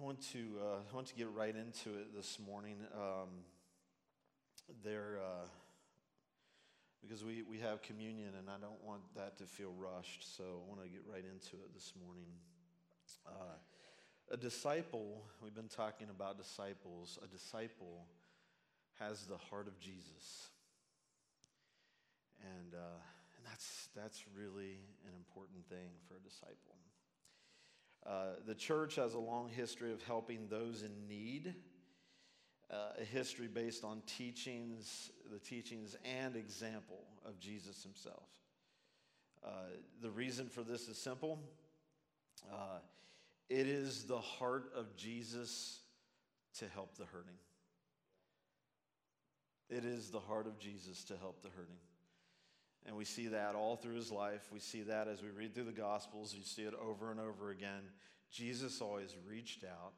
I want to uh, I want to get right into it this morning. Um, there, uh, because we, we have communion, and I don't want that to feel rushed. So I want to get right into it this morning. Uh, a disciple. We've been talking about disciples. A disciple has the heart of Jesus, and, uh, and that's that's really an important thing for a disciple. Uh, the church has a long history of helping those in need, uh, a history based on teachings, the teachings and example of Jesus himself. Uh, the reason for this is simple uh, it is the heart of Jesus to help the hurting. It is the heart of Jesus to help the hurting. And we see that all through his life. We see that as we read through the Gospels. You see it over and over again. Jesus always reached out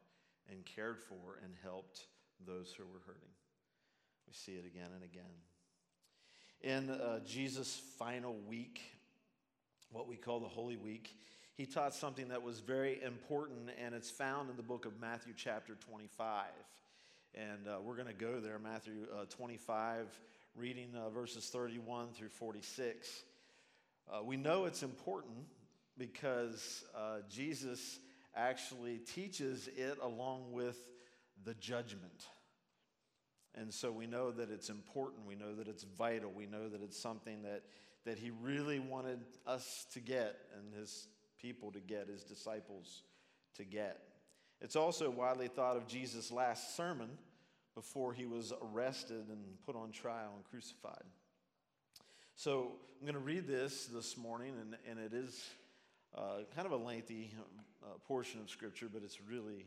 and cared for and helped those who were hurting. We see it again and again. In uh, Jesus' final week, what we call the Holy Week, he taught something that was very important, and it's found in the book of Matthew, chapter 25. And uh, we're going to go there, Matthew uh, 25 reading uh, verses 31 through 46. Uh, we know it's important because uh, Jesus actually teaches it along with the judgment. And so we know that it's important. We know that it's vital. We know that it's something that, that he really wanted us to get and his people to get, his disciples to get. It's also widely thought of Jesus' last sermon before he was arrested and put on trial and crucified. So I'm going to read this this morning, and, and it is uh, kind of a lengthy uh, portion of Scripture, but it's really,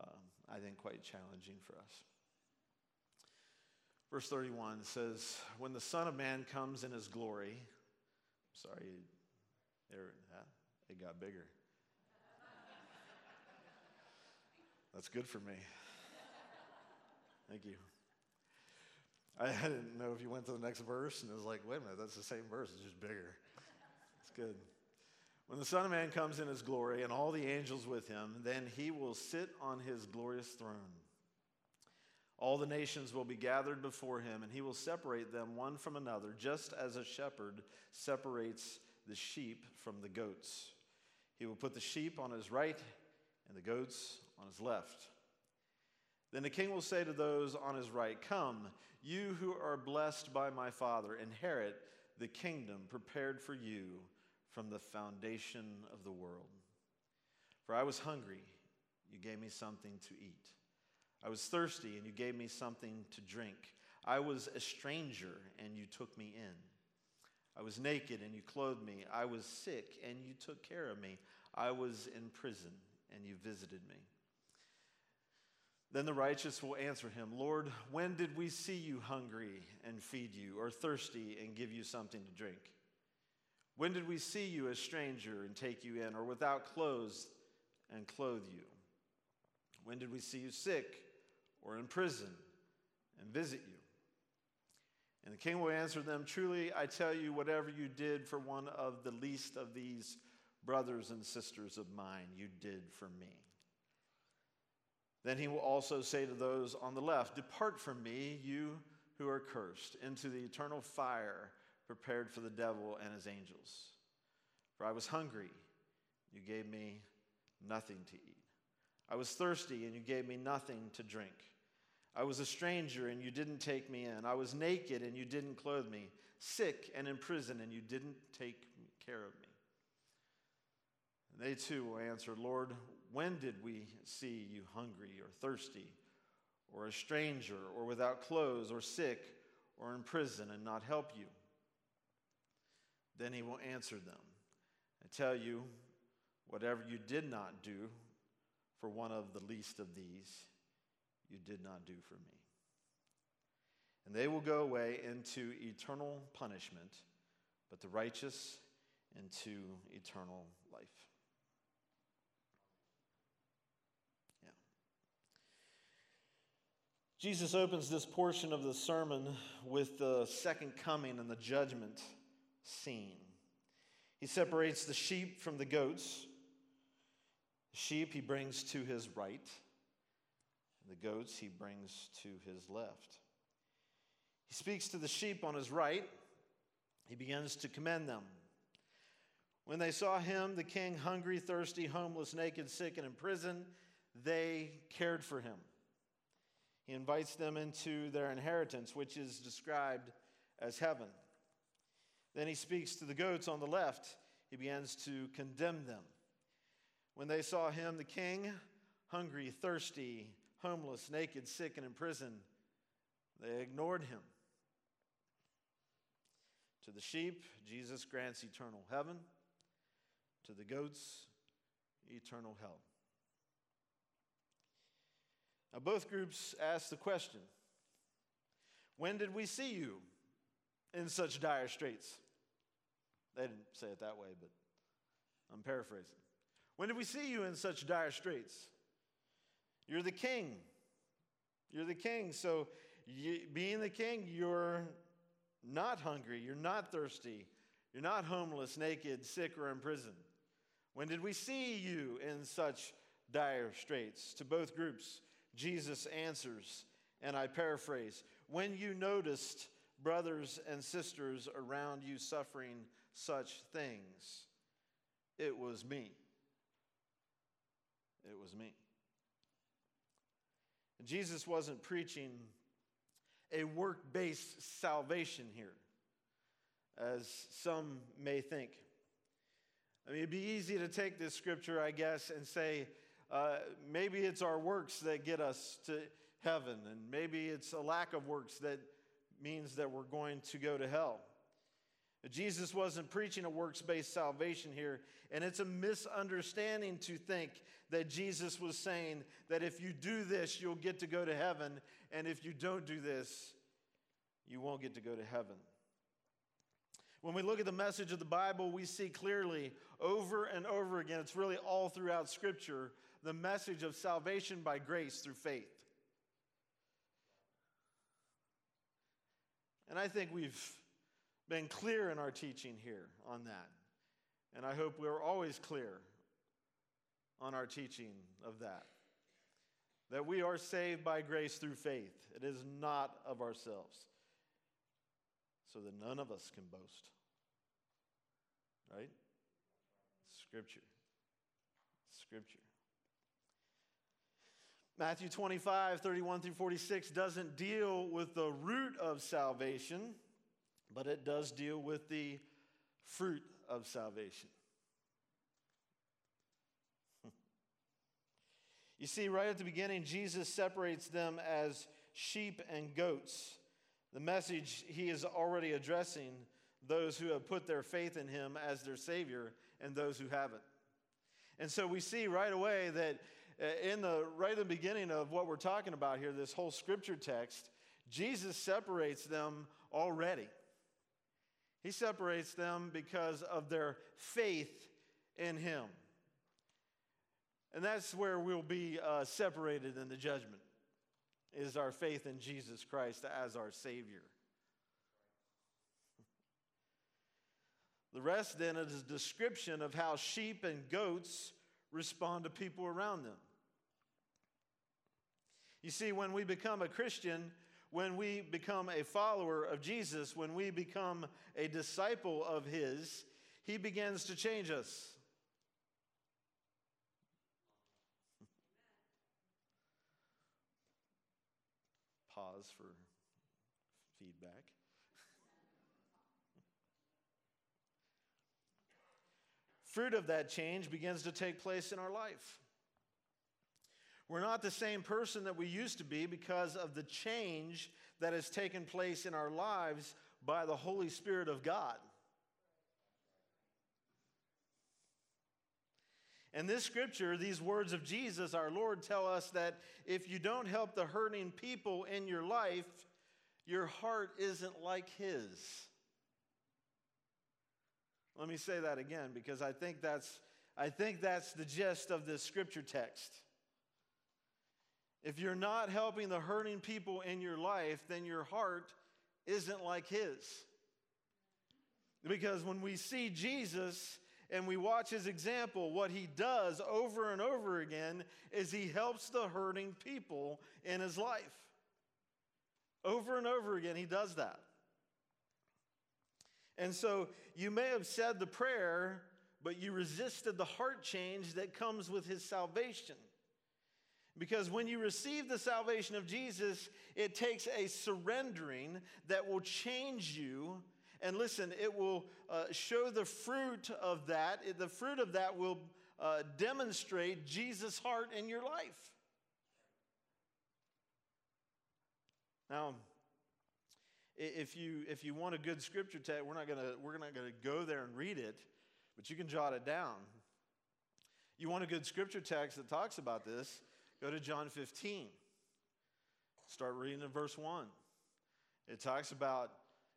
uh, I think, quite challenging for us. Verse 31 says, When the Son of Man comes in his glory, sorry, there, it got bigger. That's good for me. Thank you. I didn't know if you went to the next verse and it was like, wait a minute, that's the same verse, it's just bigger. It's good. When the Son of Man comes in his glory and all the angels with him, then he will sit on his glorious throne. All the nations will be gathered before him, and he will separate them one from another, just as a shepherd separates the sheep from the goats. He will put the sheep on his right and the goats on his left. Then the king will say to those on his right, Come, you who are blessed by my Father, inherit the kingdom prepared for you from the foundation of the world. For I was hungry, you gave me something to eat. I was thirsty, and you gave me something to drink. I was a stranger, and you took me in. I was naked, and you clothed me. I was sick, and you took care of me. I was in prison, and you visited me. Then the righteous will answer him, Lord, when did we see you hungry and feed you, or thirsty and give you something to drink? When did we see you a stranger and take you in, or without clothes and clothe you? When did we see you sick or in prison and visit you? And the king will answer them Truly, I tell you, whatever you did for one of the least of these brothers and sisters of mine, you did for me. Then he will also say to those on the left, Depart from me, you who are cursed, into the eternal fire prepared for the devil and his angels. For I was hungry, you gave me nothing to eat. I was thirsty, and you gave me nothing to drink. I was a stranger, and you didn't take me in. I was naked, and you didn't clothe me. Sick and in prison, and you didn't take care of me. And they too will answer, Lord, when did we see you hungry or thirsty, or a stranger, or without clothes, or sick, or in prison, and not help you? Then he will answer them and tell you, Whatever you did not do for one of the least of these, you did not do for me. And they will go away into eternal punishment, but the righteous into eternal life. Jesus opens this portion of the sermon with the second coming and the judgment scene. He separates the sheep from the goats. The sheep he brings to his right, and the goats he brings to his left. He speaks to the sheep on his right. He begins to commend them. When they saw him, the king, hungry, thirsty, homeless, naked, sick, and in prison, they cared for him. He invites them into their inheritance, which is described as heaven. Then he speaks to the goats on the left. He begins to condemn them. When they saw him, the king, hungry, thirsty, homeless, naked, sick, and in prison, they ignored him. To the sheep, Jesus grants eternal heaven. To the goats, eternal hell. Now, both groups asked the question When did we see you in such dire straits? They didn't say it that way, but I'm paraphrasing. When did we see you in such dire straits? You're the king. You're the king. So, you, being the king, you're not hungry. You're not thirsty. You're not homeless, naked, sick, or in prison. When did we see you in such dire straits? To both groups, Jesus answers, and I paraphrase When you noticed brothers and sisters around you suffering such things, it was me. It was me. Jesus wasn't preaching a work based salvation here, as some may think. I mean, it'd be easy to take this scripture, I guess, and say, uh, maybe it's our works that get us to heaven, and maybe it's a lack of works that means that we're going to go to hell. Jesus wasn't preaching a works based salvation here, and it's a misunderstanding to think that Jesus was saying that if you do this, you'll get to go to heaven, and if you don't do this, you won't get to go to heaven. When we look at the message of the Bible, we see clearly over and over again, it's really all throughout Scripture, the message of salvation by grace through faith. And I think we've been clear in our teaching here on that. And I hope we're always clear on our teaching of that. That we are saved by grace through faith. It is not of ourselves. So that none of us can boast. Right? Scripture. Scripture. Matthew 25, 31 through 46 doesn't deal with the root of salvation, but it does deal with the fruit of salvation. You see, right at the beginning, Jesus separates them as sheep and goats. The message he is already addressing those who have put their faith in him as their Savior and those who haven't. And so we see right away that in the right in the beginning of what we're talking about here, this whole scripture text, Jesus separates them already. He separates them because of their faith in him. And that's where we'll be uh, separated in the judgment, is our faith in Jesus Christ as our Savior. The rest then is a description of how sheep and goats respond to people around them. You see, when we become a Christian, when we become a follower of Jesus, when we become a disciple of His, He begins to change us. Pause for feedback. Fruit of that change begins to take place in our life. We're not the same person that we used to be because of the change that has taken place in our lives by the Holy Spirit of God. In this scripture, these words of Jesus, our Lord, tell us that if you don't help the hurting people in your life, your heart isn't like His. Let me say that again because I think that's, I think that's the gist of this scripture text. If you're not helping the hurting people in your life, then your heart isn't like His. Because when we see Jesus and we watch his example, what he does over and over again is he helps the hurting people in his life. Over and over again, he does that. And so you may have said the prayer, but you resisted the heart change that comes with his salvation. Because when you receive the salvation of Jesus, it takes a surrendering that will change you. And listen, it will uh, show the fruit of that. The fruit of that will uh, demonstrate Jesus' heart in your life. Now, if you if you want a good scripture text, we're not gonna we're not gonna go there and read it, but you can jot it down. You want a good scripture text that talks about this? Go to John 15. Start reading in verse 1. It talks about,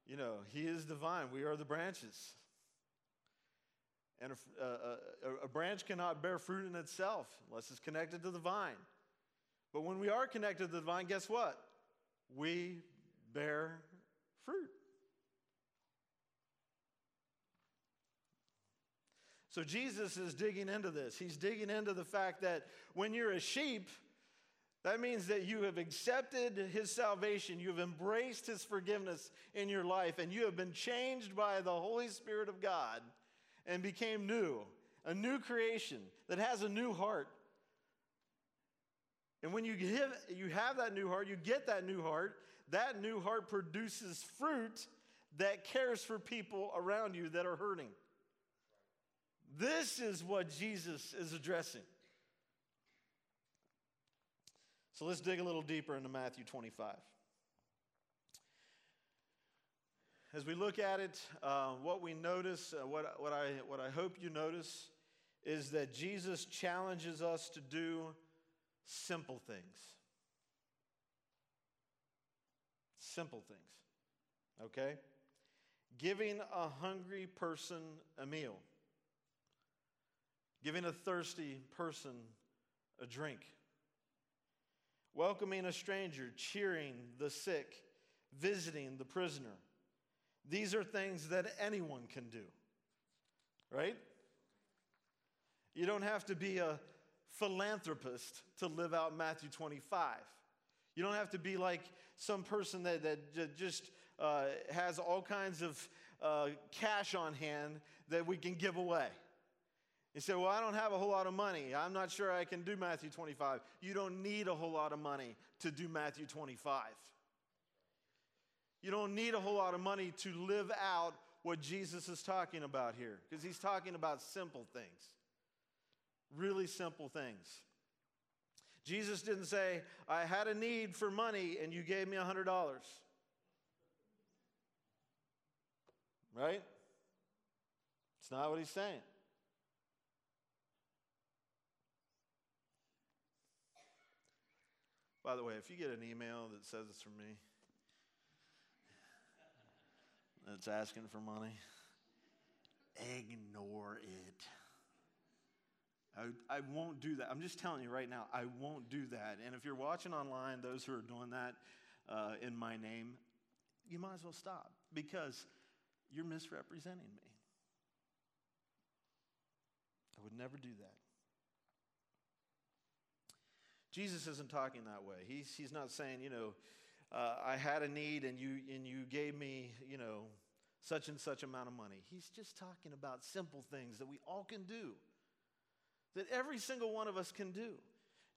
you know, He is divine, we are the branches. And a, uh, uh, a, a, branch cannot bear fruit in itself unless it's connected to the vine. But when we are connected to the vine, guess what? We bear fruit. So Jesus is digging into this. He's digging into the fact that when you're a sheep, that means that you have accepted his salvation, you have embraced his forgiveness in your life, and you have been changed by the Holy Spirit of God and became new, a new creation that has a new heart. And when you, give, you have that new heart, you get that new heart, that new heart produces fruit that cares for people around you that are hurting. This is what Jesus is addressing. So let's dig a little deeper into Matthew 25. As we look at it, uh, what we notice, uh, what, what, I, what I hope you notice, is that Jesus challenges us to do simple things. Simple things. Okay? Giving a hungry person a meal giving a thirsty person a drink, welcoming a stranger, cheering the sick, visiting the prisoner. These are things that anyone can do, right? You don't have to be a philanthropist to live out Matthew 25. You don't have to be like some person that, that just uh, has all kinds of uh, cash on hand that we can give away. You say, Well, I don't have a whole lot of money. I'm not sure I can do Matthew 25. You don't need a whole lot of money to do Matthew 25. You don't need a whole lot of money to live out what Jesus is talking about here, because he's talking about simple things, really simple things. Jesus didn't say, I had a need for money and you gave me $100. Right? It's not what he's saying. By the way, if you get an email that says it's from me, that's asking for money, ignore it. I, I won't do that. I'm just telling you right now, I won't do that. And if you're watching online, those who are doing that uh, in my name, you might as well stop because you're misrepresenting me. I would never do that. Jesus isn't talking that way. He's, he's not saying, you know, uh, I had a need and you, and you gave me, you know, such and such amount of money. He's just talking about simple things that we all can do, that every single one of us can do.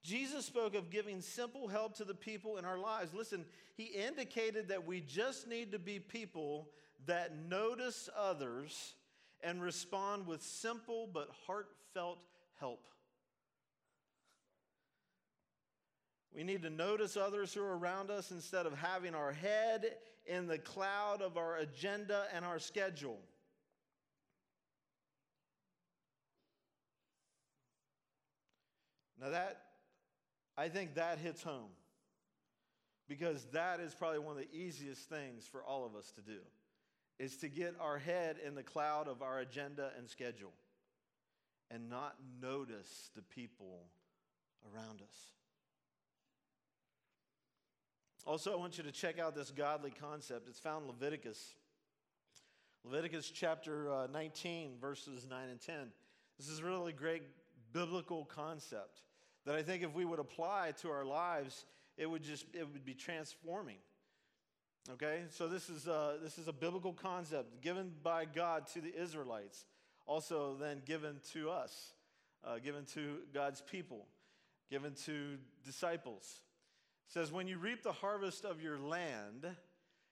Jesus spoke of giving simple help to the people in our lives. Listen, he indicated that we just need to be people that notice others and respond with simple but heartfelt help. We need to notice others who are around us instead of having our head in the cloud of our agenda and our schedule. Now, that, I think that hits home because that is probably one of the easiest things for all of us to do is to get our head in the cloud of our agenda and schedule and not notice the people around us. Also, I want you to check out this godly concept. It's found in Leviticus. Leviticus chapter uh, 19, verses 9 and 10. This is a really great biblical concept that I think if we would apply to our lives, it would just it would be transforming. Okay, so this is a, this is a biblical concept given by God to the Israelites, also then given to us, uh, given to God's people, given to disciples. Says, When you reap the harvest of your land,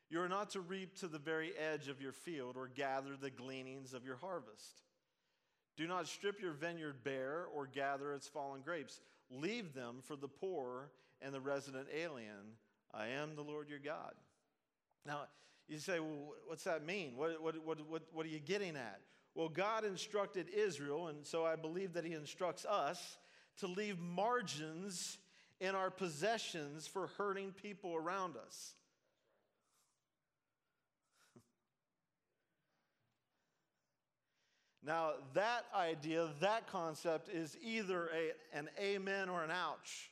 you are not to reap to the very edge of your field or gather the gleanings of your harvest. Do not strip your vineyard bare or gather its fallen grapes. Leave them for the poor and the resident alien. I am the Lord your God. Now, you say, well, what's that mean? What, what, what, what, what are you getting at? Well, God instructed Israel, and so I believe that He instructs us to leave margins in our possessions for hurting people around us. Now, that idea, that concept is either a, an amen or an ouch.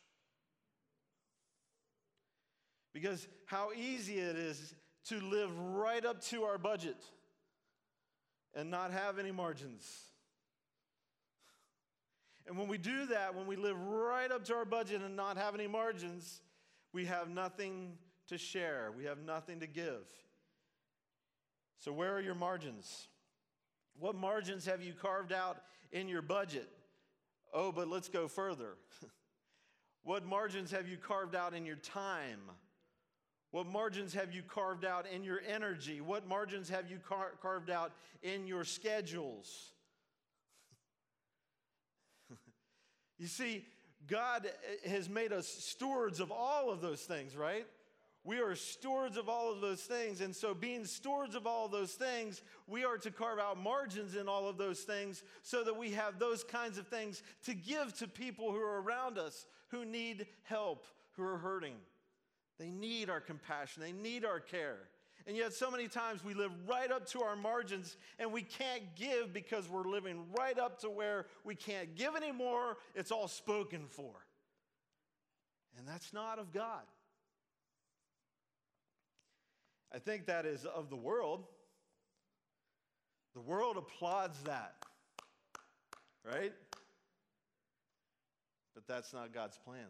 Because how easy it is to live right up to our budget and not have any margins. And when we do that, when we live right up to our budget and not have any margins, we have nothing to share, we have nothing to give. So, where are your margins? What margins have you carved out in your budget? Oh, but let's go further. what margins have you carved out in your time? What margins have you carved out in your energy? What margins have you car- carved out in your schedules? You see, God eh, has made us stewards of all of those things, right? We are stewards of all of those things. And so, being stewards of all of those things, we are to carve out margins in all of those things so that we have those kinds of things to give to people who are around us who need help, who are hurting. They need our compassion, they need our care. And yet, so many times we live right up to our margins and we can't give because we're living right up to where we can't give anymore. It's all spoken for. And that's not of God. I think that is of the world. The world applauds that, right? But that's not God's plan.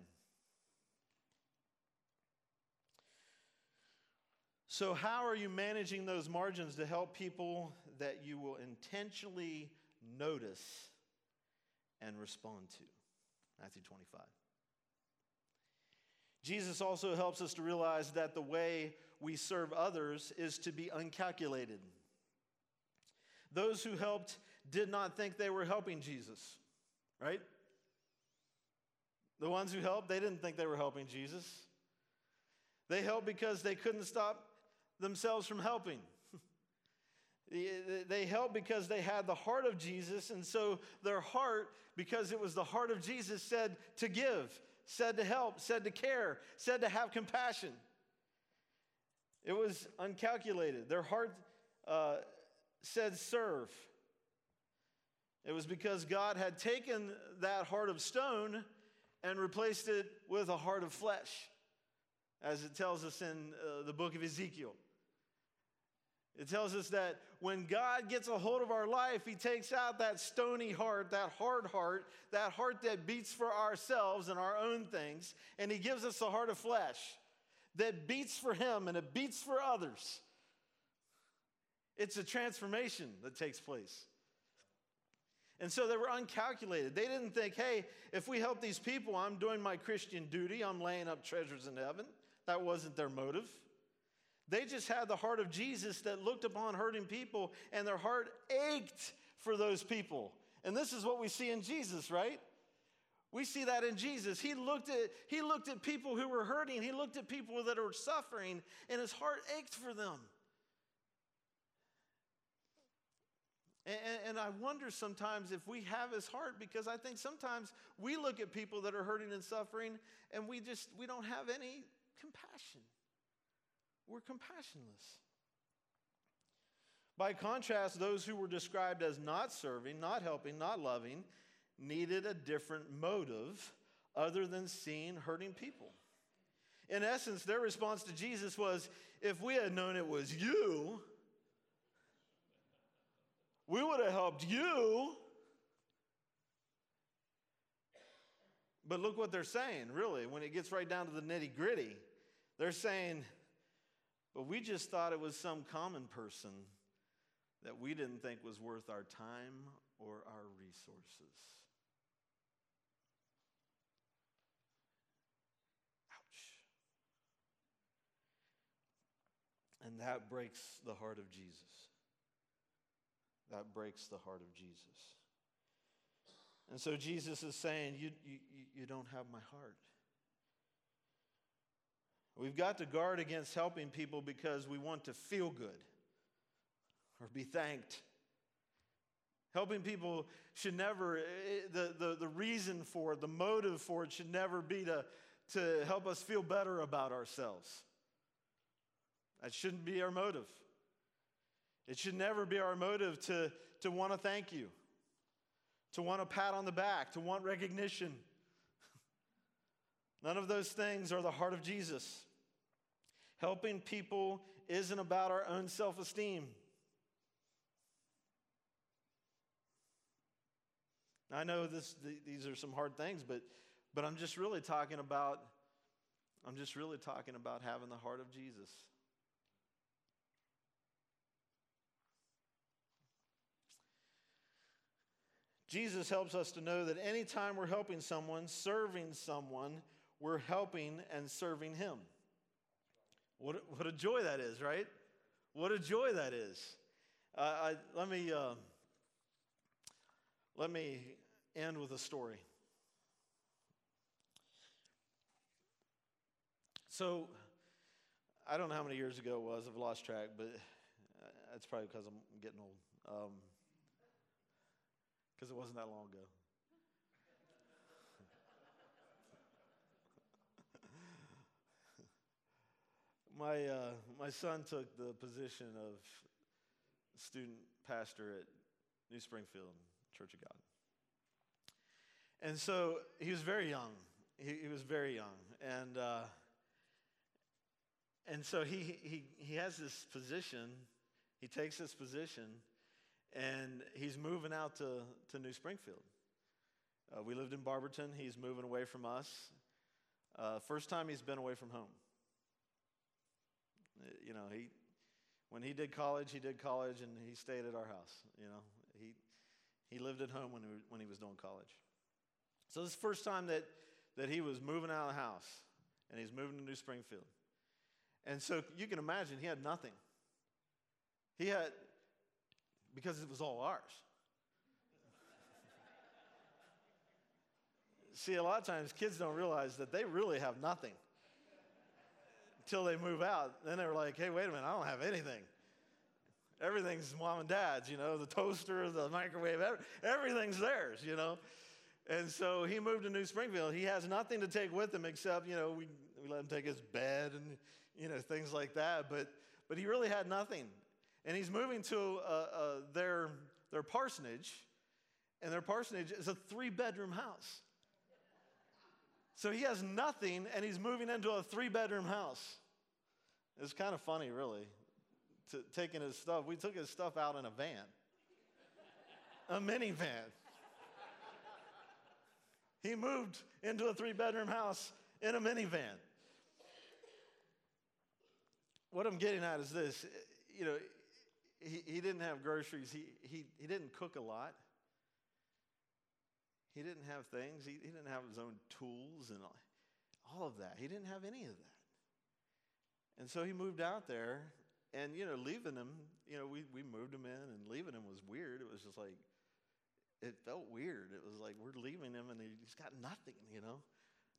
So, how are you managing those margins to help people that you will intentionally notice and respond to? Matthew 25. Jesus also helps us to realize that the way we serve others is to be uncalculated. Those who helped did not think they were helping Jesus, right? The ones who helped, they didn't think they were helping Jesus. They helped because they couldn't stop themselves from helping. they helped because they had the heart of Jesus, and so their heart, because it was the heart of Jesus, said to give, said to help, said to care, said to have compassion. It was uncalculated. Their heart uh, said serve. It was because God had taken that heart of stone and replaced it with a heart of flesh, as it tells us in uh, the book of Ezekiel. It tells us that when God gets a hold of our life, He takes out that stony heart, that hard heart, that heart that beats for ourselves and our own things, and He gives us a heart of flesh that beats for Him and it beats for others. It's a transformation that takes place. And so they were uncalculated. They didn't think, hey, if we help these people, I'm doing my Christian duty, I'm laying up treasures in heaven. That wasn't their motive. They just had the heart of Jesus that looked upon hurting people, and their heart ached for those people. And this is what we see in Jesus, right? We see that in Jesus. He looked at, he looked at people who were hurting, he looked at people that were suffering, and his heart ached for them. And, and, I wonder sometimes if we have his heart because I think sometimes we look at people that are hurting and suffering and we just we don't have any compassion were compassionless. By contrast, those who were described as not serving, not helping, not loving, needed a different motive other than seeing hurting people. In essence, their response to Jesus was if we had known it was you, We would have helped you. But look what they're saying, really, when it gets right down to the nitty gritty. They're saying, but we just thought it was some common person that we didn't think was worth our time or our resources. Ouch. And that breaks the heart of Jesus. That breaks the heart of Jesus. And so Jesus is saying, You, you, you don't have my heart. We've got to guard against helping people because we want to feel good or be thanked. Helping people should never, eh, the, the, the reason for it, the motive for it should never be to, to help us feel better about ourselves. That shouldn't be our motive. It should never be our motive to, to want to thank you, to want a pat on the back, to want recognition. None of those things are the heart of Jesus. Helping people isn't about our own self esteem. I know this, these are some hard things, but, but I'm just really talking about, I'm just really talking about having the heart of Jesus. Jesus helps us to know that anytime we're helping someone, serving someone, we're helping and serving Him. What, what a joy that is, right? What a joy that is. Uh, I, let me uh, let me end with a story. So, I don't know how many years ago it was. I've lost track, but uh, that's probably because I'm getting old. Because um, it wasn't that long ago. My, uh, my son took the position of student pastor at New Springfield Church of God. And so he was very young. He, he was very young. And, uh, and so he, he, he has this position, he takes this position, and he's moving out to, to New Springfield. Uh, we lived in Barberton. He's moving away from us. Uh, first time he's been away from home. You know, he, when he did college, he did college and he stayed at our house. You know, he, he lived at home when he, when he was doing college. So this is the first time that, that he was moving out of the house and he's moving to New Springfield. And so you can imagine he had nothing. He had, because it was all ours. See, a lot of times kids don't realize that they really have nothing until they move out. Then they're like, hey, wait a minute, I don't have anything. Everything's mom and dad's, you know, the toaster, the microwave, everything's theirs, you know. And so he moved to New Springfield. He has nothing to take with him except, you know, we, we let him take his bed and, you know, things like that. But, but he really had nothing. And he's moving to uh, uh, their, their parsonage, and their parsonage is a three bedroom house. So he has nothing and he's moving into a three bedroom house. It's kind of funny, really, to, taking his stuff. We took his stuff out in a van, a minivan. He moved into a three bedroom house in a minivan. What I'm getting at is this you know, he, he didn't have groceries, he, he, he didn't cook a lot. He didn't have things. He, he didn't have his own tools and all of that. He didn't have any of that. And so he moved out there, and, you know, leaving him, you know, we, we moved him in, and leaving him was weird. It was just like, it felt weird. It was like we're leaving him, and he's got nothing, you know.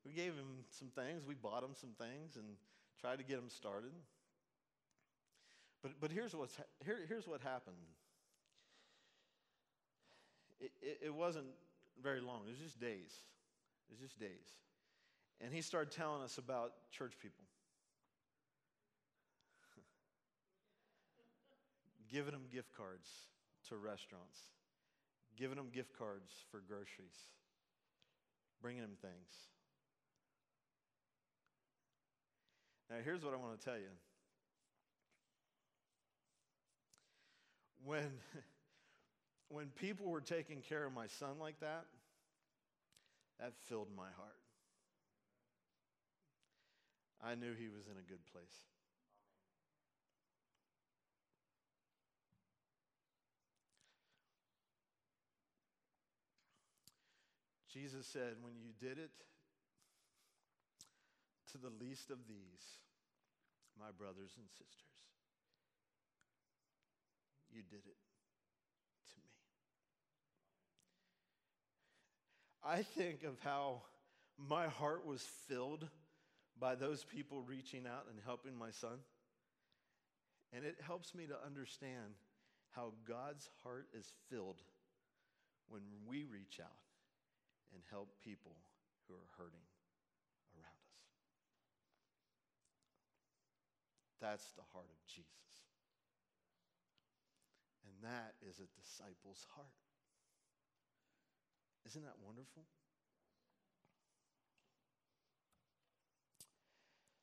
We gave him some things. We bought him some things and tried to get him started. But, but here's, what's, here, here's what happened. It, it, it wasn't very long. It was just days. It was just days. And he started telling us about church people. giving them gift cards to restaurants, giving them gift cards for groceries, bringing them things. Now, here's what I want to tell you. When when people were taking care of my son like that, that filled my heart. I knew he was in a good place. Jesus said, When you did it to the least of these, my brothers and sisters, you did it to me. I think of how my heart was filled by those people reaching out and helping my son. And it helps me to understand how God's heart is filled when we reach out and help people who are hurting around us. That's the heart of Jesus. And that is a disciple's heart. Isn't that wonderful?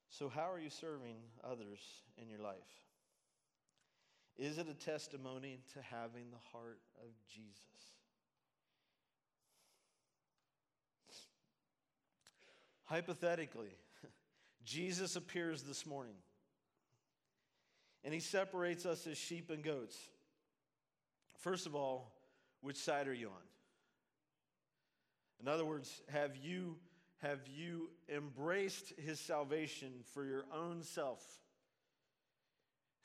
So, how are you serving others in your life? Is it a testimony to having the heart of Jesus? Hypothetically, Jesus appears this morning and he separates us as sheep and goats. First of all, which side are you on? In other words, have you, have you embraced his salvation for your own self?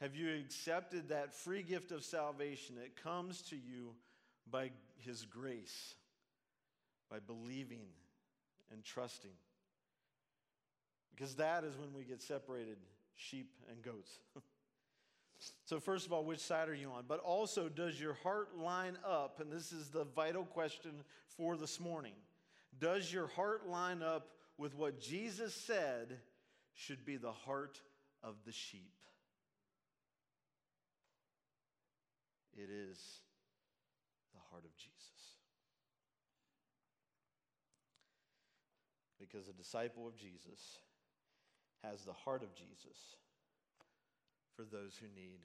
Have you accepted that free gift of salvation that comes to you by his grace, by believing and trusting? Because that is when we get separated sheep and goats. so, first of all, which side are you on? But also, does your heart line up? And this is the vital question for this morning. Does your heart line up with what Jesus said should be the heart of the sheep? It is the heart of Jesus. Because a disciple of Jesus has the heart of Jesus for those who need